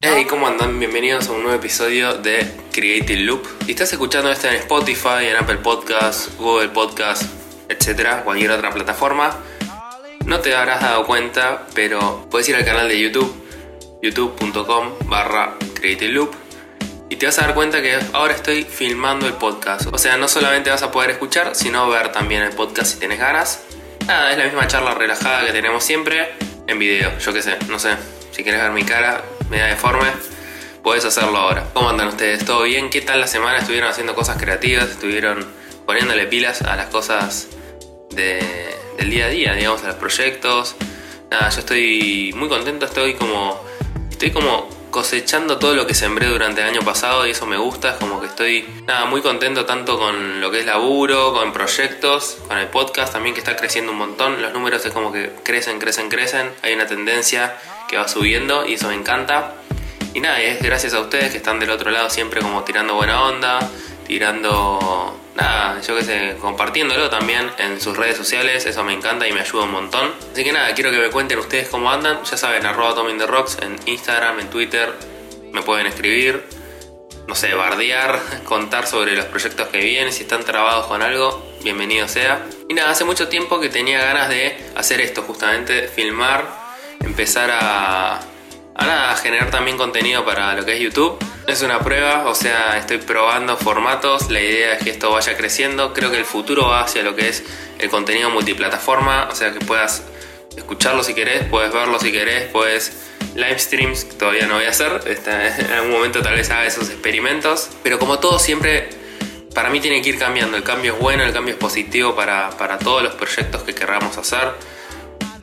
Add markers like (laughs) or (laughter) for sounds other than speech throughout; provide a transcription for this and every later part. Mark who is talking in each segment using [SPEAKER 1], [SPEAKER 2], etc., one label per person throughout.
[SPEAKER 1] Hey, ¿cómo andan? Bienvenidos a un nuevo episodio de Creative Loop. Si estás escuchando esto en Spotify, en Apple Podcasts, Google Podcasts, etcétera, cualquier otra plataforma, no te habrás dado cuenta, pero puedes ir al canal de YouTube, youtube.com barra Creative Loop, y te vas a dar cuenta que ahora estoy filmando el podcast. O sea, no solamente vas a poder escuchar, sino ver también el podcast si tienes ganas. Nada, es la misma charla relajada que tenemos siempre en video. Yo qué sé, no sé. Si quieres ver mi cara media deforme, puedes hacerlo ahora. ¿Cómo andan ustedes? ¿Todo bien? ¿Qué tal la semana? ¿Estuvieron haciendo cosas creativas? ¿Estuvieron poniéndole pilas a las cosas de- del día a día, digamos, a los proyectos? Nada, yo estoy muy contento, estoy como... Estoy como cosechando todo lo que sembré durante el año pasado y eso me gusta, es como que estoy nada, muy contento tanto con lo que es laburo, con proyectos, con el podcast también que está creciendo un montón, los números es como que crecen, crecen, crecen, hay una tendencia que va subiendo y eso me encanta. Y nada, es gracias a ustedes que están del otro lado siempre como tirando buena onda, tirando nada, yo qué sé, compartiéndolo también en sus redes sociales, eso me encanta y me ayuda un montón. Así que nada, quiero que me cuenten ustedes cómo andan, ya saben, arroba Tommy the Rocks en Instagram, en Twitter, me pueden escribir, no sé, bardear, (laughs) contar sobre los proyectos que vienen, si están trabados con algo, bienvenido sea. Y nada, hace mucho tiempo que tenía ganas de hacer esto, justamente, filmar, empezar a, a nada, a generar también contenido para lo que es YouTube. Es una prueba, o sea, estoy probando formatos, la idea es que esto vaya creciendo, creo que el futuro va hacia lo que es el contenido multiplataforma, o sea, que puedas escucharlo si querés, puedes verlo si querés, puedes live streams, que todavía no voy a hacer, este, (laughs) en algún momento tal vez haga esos experimentos, pero como todo siempre, para mí tiene que ir cambiando, el cambio es bueno, el cambio es positivo para, para todos los proyectos que querramos hacer.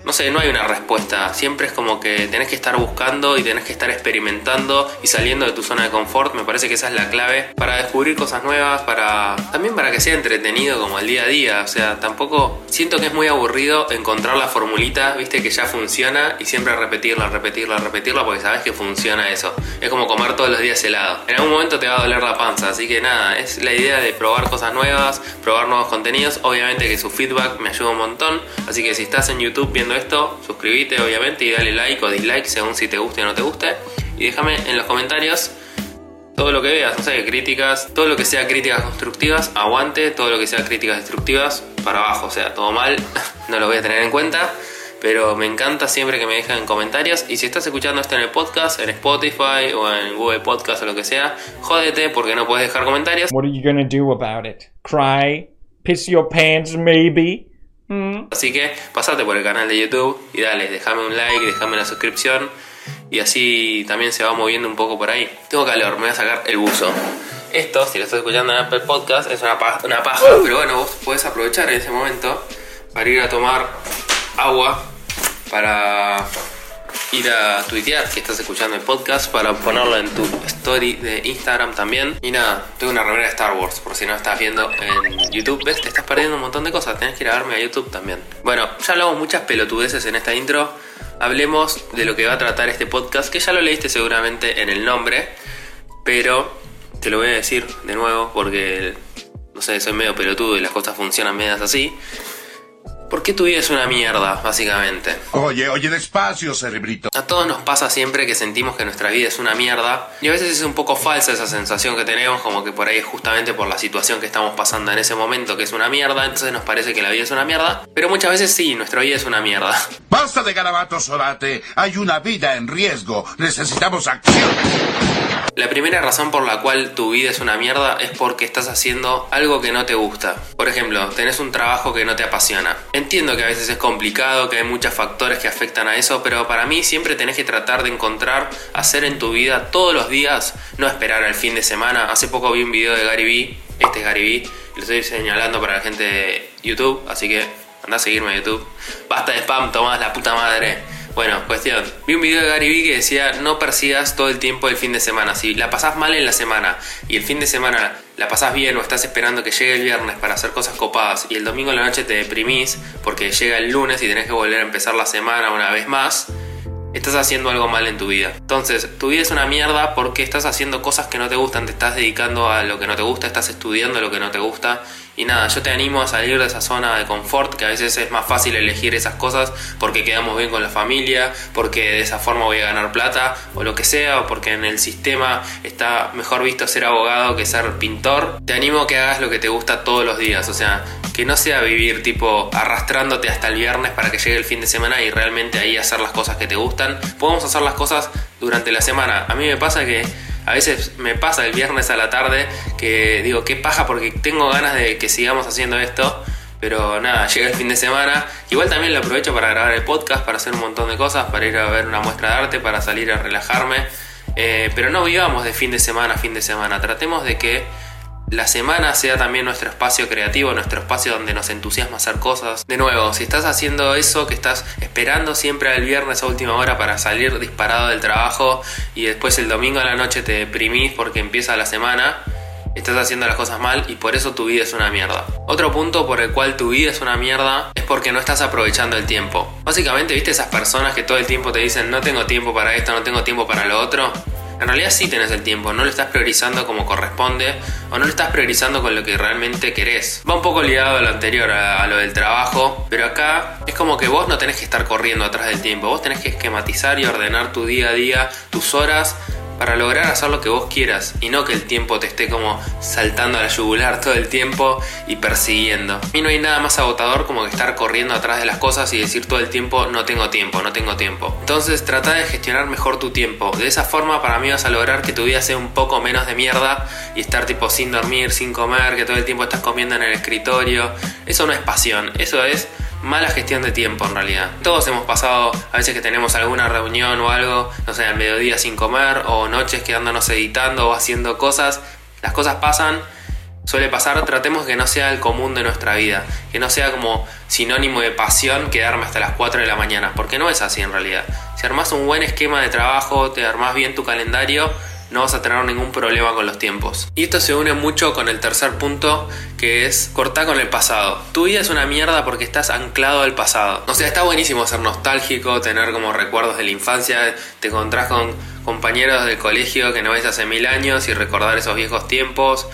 [SPEAKER 1] No sé, no hay una respuesta. Siempre es como que tenés que estar buscando y tenés que estar experimentando y saliendo de tu zona de confort. Me parece que esa es la clave para descubrir cosas nuevas, para también para que sea entretenido como el día a día. O sea, tampoco siento que es muy aburrido encontrar la formulita, viste, que ya funciona y siempre repetirla, repetirla, repetirla porque sabes que funciona eso. Es como comer todos los días helado. En algún momento te va a doler la panza, así que nada, es la idea de probar cosas nuevas, probar nuevos contenidos. Obviamente que su feedback me ayuda un montón. Así que si estás en YouTube viendo esto, suscríbete obviamente y dale like o dislike según si te guste o no te guste. Y déjame en los comentarios todo lo que veas, no sé, críticas, todo lo que sea críticas constructivas, aguante, todo lo que sea críticas destructivas, para abajo, o sea, todo mal, (laughs) no lo voy a tener en cuenta. Pero me encanta siempre que me dejen en comentarios. Y si estás escuchando esto en el podcast, en Spotify o en Google Podcast o lo que sea, jódete porque no puedes dejar comentarios.
[SPEAKER 2] What are you gonna do about it? Cry? Piss your pants, maybe?
[SPEAKER 1] Así que pasate por el canal de YouTube y dale, déjame un like, déjame la suscripción y así también se va moviendo un poco por ahí. Tengo calor, me voy a sacar el buzo. Esto, si lo estás escuchando en Apple Podcast, es una paja, una paja pero bueno, vos podés aprovechar en ese momento para ir a tomar agua, para ir a tuitear que estás escuchando el podcast, para ponerlo en tu story de Instagram también. Y nada, tengo una remera de Star Wars, por si no estás viendo en YouTube. ¿Ves? Te estás perdiendo un montón de cosas, tenés que ir a verme a YouTube también. Bueno, ya hablamos muchas pelotudeces en esta intro. Hablemos de lo que va a tratar este podcast, que ya lo leíste seguramente en el nombre, pero te lo voy a decir de nuevo porque, no sé, soy medio pelotudo y las cosas funcionan medias así. ¿Por qué tu vida es una mierda, básicamente?
[SPEAKER 3] Oye, oye, despacio, cerebrito.
[SPEAKER 1] A todos nos pasa siempre que sentimos que nuestra vida es una mierda y a veces es un poco falsa esa sensación que tenemos, como que por ahí es justamente por la situación que estamos pasando en ese momento que es una mierda, entonces nos parece que la vida es una mierda, pero muchas veces sí, nuestra vida es una mierda. (laughs)
[SPEAKER 3] Basta de garabatos, Orate. Hay una vida en riesgo. Necesitamos acción.
[SPEAKER 1] La primera razón por la cual tu vida es una mierda es porque estás haciendo algo que no te gusta. Por ejemplo, tenés un trabajo que no te apasiona. Entiendo que a veces es complicado, que hay muchos factores que afectan a eso, pero para mí siempre tenés que tratar de encontrar hacer en tu vida todos los días, no esperar al fin de semana. Hace poco vi un video de Gary Vee, este es Gary Vee, lo estoy señalando para la gente de YouTube, así que anda a seguirme a YouTube. Basta de spam, tomás la puta madre. Bueno, cuestión. Vi un video de Gary Vee que decía no persigas todo el tiempo el fin de semana. Si la pasás mal en la semana y el fin de semana la pasás bien o estás esperando que llegue el viernes para hacer cosas copadas y el domingo en la noche te deprimís porque llega el lunes y tenés que volver a empezar la semana una vez más, estás haciendo algo mal en tu vida. Entonces, tu vida es una mierda porque estás haciendo cosas que no te gustan, te estás dedicando a lo que no te gusta, estás estudiando lo que no te gusta. Y nada, yo te animo a salir de esa zona de confort, que a veces es más fácil elegir esas cosas porque quedamos bien con la familia, porque de esa forma voy a ganar plata, o lo que sea, o porque en el sistema está mejor visto ser abogado que ser pintor. Te animo a que hagas lo que te gusta todos los días, o sea, que no sea vivir tipo arrastrándote hasta el viernes para que llegue el fin de semana y realmente ahí hacer las cosas que te gustan. Podemos hacer las cosas durante la semana. A mí me pasa que a veces me pasa el viernes a la tarde que digo, qué paja porque tengo ganas de que sigamos haciendo esto. Pero nada, (laughs) llega el fin de semana. Igual también lo aprovecho para grabar el podcast, para hacer un montón de cosas, para ir a ver una muestra de arte, para salir a relajarme. Eh, pero no vivamos de fin de semana a fin de semana. Tratemos de que la semana sea también nuestro espacio creativo, nuestro espacio donde nos entusiasma hacer cosas. De nuevo, si estás haciendo eso, que estás esperando siempre al viernes a última hora para salir disparado del trabajo y después el domingo a la noche te deprimís porque empieza la semana, estás haciendo las cosas mal y por eso tu vida es una mierda. Otro punto por el cual tu vida es una mierda es porque no estás aprovechando el tiempo. Básicamente, ¿viste esas personas que todo el tiempo te dicen no tengo tiempo para esto, no tengo tiempo para lo otro? En realidad sí tenés el tiempo, no lo estás priorizando como corresponde o no lo estás priorizando con lo que realmente querés. Va un poco ligado a lo anterior, a, a, lo del trabajo, pero acá es como que vos no tenés que estar corriendo atrás del tiempo, vos tenés que esquematizar y ordenar tu día a día, tus horas para lograr hacer lo que vos quieras y no que el tiempo te esté como saltando a la yugular todo el tiempo y persiguiendo. Y no hay nada más agotador como que estar corriendo atrás de las cosas y decir todo el tiempo no tengo tiempo, no tengo tiempo. Entonces trata de gestionar mejor tu tiempo. De esa forma para mí vas a lograr que tu vida sea un poco menos de mierda y estar tipo sin dormir, sin comer, que todo el tiempo estás comiendo en el escritorio. Eso no es pasión, eso es mala gestión de tiempo en realidad. Todos hemos pasado a veces que tenemos alguna reunión o algo, no sé, al mediodía sin comer o noches quedándonos editando o haciendo cosas. Las cosas pasan, suele pasar, tratemos que no sea el común de nuestra vida, que no sea como sinónimo de pasión quedarme hasta las 4 de la mañana, porque no es así en realidad. Si armas un buen esquema de trabajo, te armas bien tu calendario, no vas a tener ningún problema con los tiempos. Y esto se une mucho con el tercer punto, que es cortar con el pasado. Tu vida es una mierda porque estás anclado al pasado. O sea, está buenísimo ser nostálgico, tener como recuerdos de la infancia, te encontrás con compañeros del colegio que no ves hace mil años y recordar esos viejos tiempos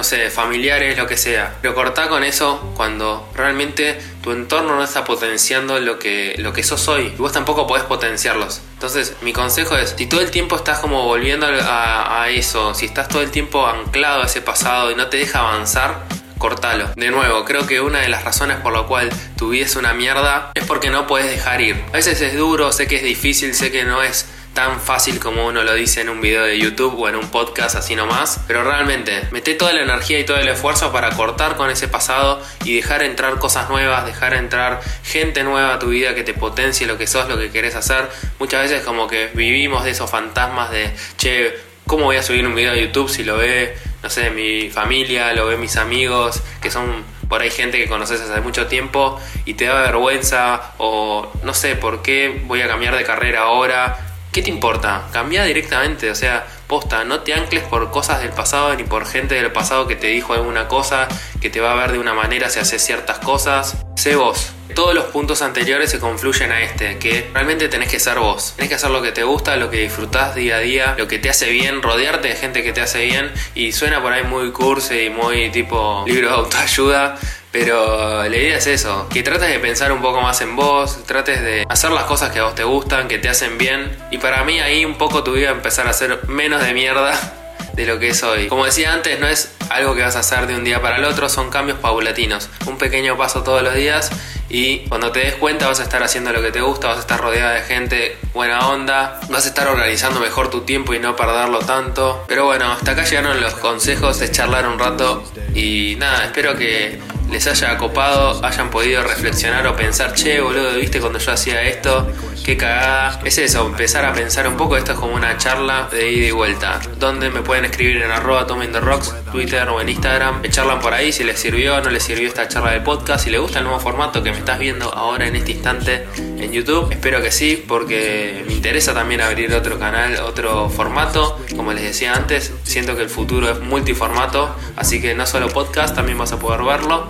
[SPEAKER 1] no sé, familiares, lo que sea. Pero cortá con eso cuando realmente tu entorno no está potenciando lo que, lo que sos hoy. Y vos tampoco podés potenciarlos. Entonces, mi consejo es, si todo el tiempo estás como volviendo a, a eso, si estás todo el tiempo anclado a ese pasado y no te deja avanzar, cortalo. De nuevo, creo que una de las razones por la cual tu vida es una mierda es porque no puedes dejar ir. A veces es duro, sé que es difícil, sé que no es tan fácil como uno lo dice en un video de YouTube o en un podcast así nomás, pero realmente mete toda la energía y todo el esfuerzo para cortar con ese pasado y dejar entrar cosas nuevas, dejar entrar gente nueva a tu vida que te potencie lo que sos, lo que querés hacer. Muchas veces como que vivimos de esos fantasmas de, che, ¿cómo voy a subir un video de YouTube si lo ve, no sé, mi familia, lo ve mis amigos, que son por ahí gente que conoces hace mucho tiempo y te da vergüenza o no sé por qué voy a cambiar de carrera ahora ¿Qué te importa? Cambia directamente, o sea, posta, no te ancles por cosas del pasado ni por gente del pasado que te dijo alguna cosa, que te va a ver de una manera si haces ciertas cosas. Sé vos. Todos los puntos anteriores se confluyen a este, que realmente tenés que ser vos. Tenés que hacer lo que te gusta, lo que disfrutás día a día, lo que te hace bien, rodearte de gente que te hace bien. Y suena por ahí muy cursi y muy tipo libro de autoayuda, pero la idea es eso, que trates de pensar un poco más en vos, trates de hacer las cosas que a vos te gustan, que te hacen bien. Y para mí ahí un poco tu vida empezar a ser menos de mierda (laughs) de lo que es hoy. Como decía antes, no es algo que vas a hacer de un día para el otro, son cambios paulatinos. Un pequeño paso todos los días y cuando te des cuenta vas a estar haciendo lo que te gusta, vas a estar rodeada de gente buena onda, vas a estar organizando mejor tu tiempo y no perderlo tanto. Pero bueno, hasta acá llegaron los consejos de charlar un rato y nada, espero que les haya copado, hayan podido reflexionar o pensar, che, boludo, viste cuando yo hacía esto, qué cagada. Es eso, empezar a pensar un poco, esto es como una charla de ida y vuelta, donde me pueden escribir en arroba rocks, Twitter o en Instagram, me charlan por ahí si les sirvió o no les sirvió esta charla de podcast, si les gusta el nuevo formato que me estás viendo ahora en este instante en YouTube, espero que sí, porque me interesa también abrir otro canal, otro formato, como les decía antes, siento que el futuro es multiformato, así que no solo podcast, también vas a poder verlo.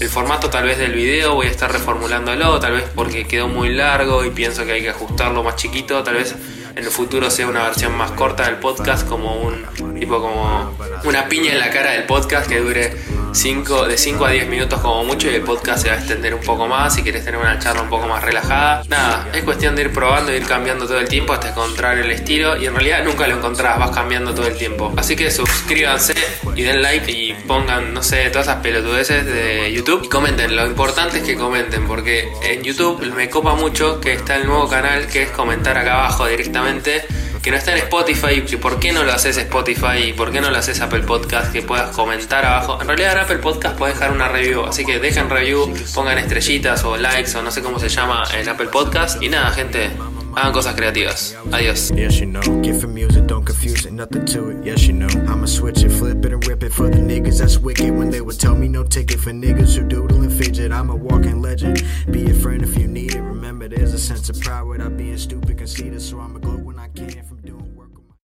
[SPEAKER 1] El formato tal vez del video voy a estar reformulándolo, tal vez porque quedó muy largo y pienso que hay que ajustarlo más chiquito, tal vez
[SPEAKER 4] en el futuro sea una versión más corta del podcast, como un tipo como una piña en la cara del podcast que dure de 5 a 10 minutos como mucho y el podcast se va a extender un poco más si quieres tener una charla un poco más relajada. Nada, es cuestión de ir probando, ir cambiando todo el tiempo hasta encontrar el estilo y en realidad nunca lo encontrás, vas cambiando todo el tiempo. Así que suscríbanse y den like y pongan, no sé, todas esas pelotudeces de YouTube y comenten. Lo importante es que comenten porque en YouTube me copa mucho que está el nuevo canal que es comentar acá abajo directamente que no está en Spotify, por qué no lo haces Spotify por qué no lo haces Apple Podcast, que puedas comentar abajo. En realidad en Apple Podcast puedes dejar una review, así que dejen review, pongan estrellitas o likes o no sé cómo se llama en Apple Podcast. Y nada, gente, hagan cosas creativas. Adiós.
[SPEAKER 5] For